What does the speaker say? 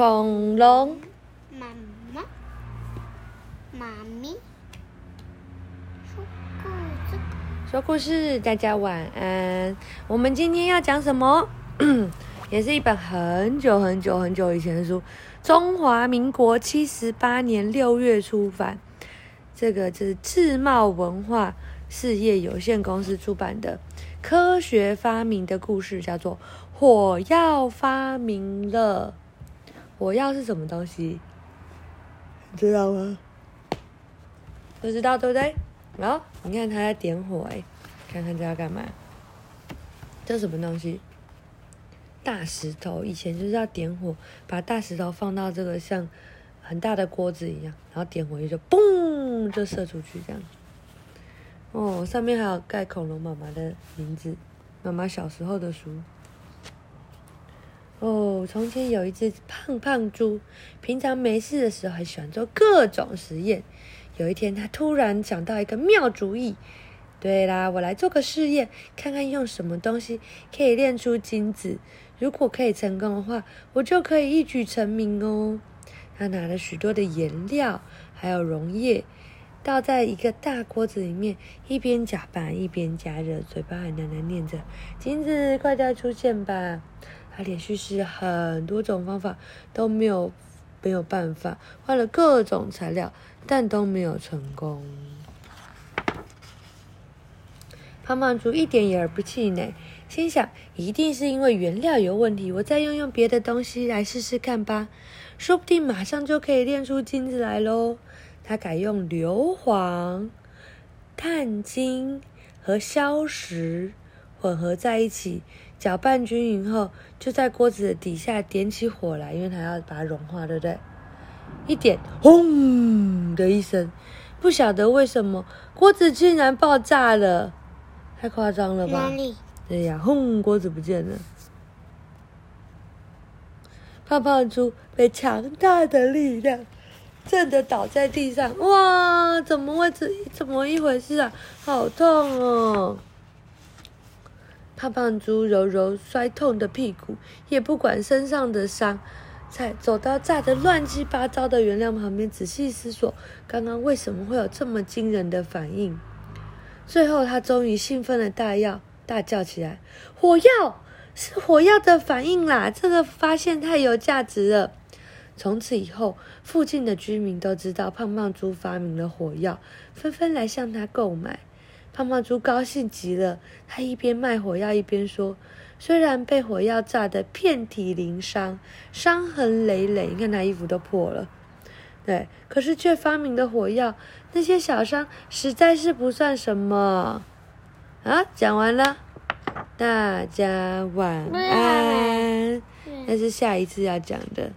恐龙，妈妈，妈咪，说故事。说故事，大家晚安。我们今天要讲什么？也是一本很久很久很久以前的书，中华民国七十八年六月出版。这个是智茂文化事业有限公司出版的科学发明的故事，叫做《火药发明了》。火药是什么东西？你知道吗？不知道对不对？然后你看他在点火哎，看看这要干嘛？这什么东西？大石头，以前就是要点火，把大石头放到这个像很大的锅子一样，然后点火就嘣就射出去这样。哦，上面还有盖恐龙妈妈的名字，妈妈小时候的书。哦，从前有一只胖胖猪，平常没事的时候还喜欢做各种实验。有一天，他突然想到一个妙主意。对啦，我来做个试验，看看用什么东西可以炼出金子。如果可以成功的话，我就可以一举成名哦。他拿了许多的颜料，还有溶液，倒在一个大锅子里面，一边搅拌一边加热，嘴巴还喃喃念着：“金子，快点出现吧！”他连续试很多种方法，都没有没有办法，换了各种材料，但都没有成功。胖胖猪一点也不气馁，心想：一定是因为原料有问题，我再用用别的东西来试试看吧，说不定马上就可以炼出金子来喽。他改用硫磺、碳金和硝石混合在一起。搅拌均匀后，就在锅子底下点起火来，因为它要把它融化，对不对？一点，轰的一声，不晓得为什么锅子竟然爆炸了，太夸张了吧？对呀，轰，锅子不见了。胖胖猪被强大的力量震得倒在地上，哇！怎么会这怎么一回事啊？好痛哦！胖胖猪揉揉摔痛的屁股，也不管身上的伤，才走到炸得乱七八糟的原料旁边，仔细思索刚刚为什么会有这么惊人的反应。最后，他终于兴奋的大叫大叫起来：“火药是火药的反应啦！这个发现太有价值了。”从此以后，附近的居民都知道胖胖猪发明了火药，纷纷来向他购买。胖胖猪高兴极了，他一边卖火药一边说：“虽然被火药炸得遍体鳞伤、伤痕累累，你看他衣服都破了，对，可是却发明的火药，那些小伤实在是不算什么。”啊，讲完了，大家晚安。那是下一次要讲的。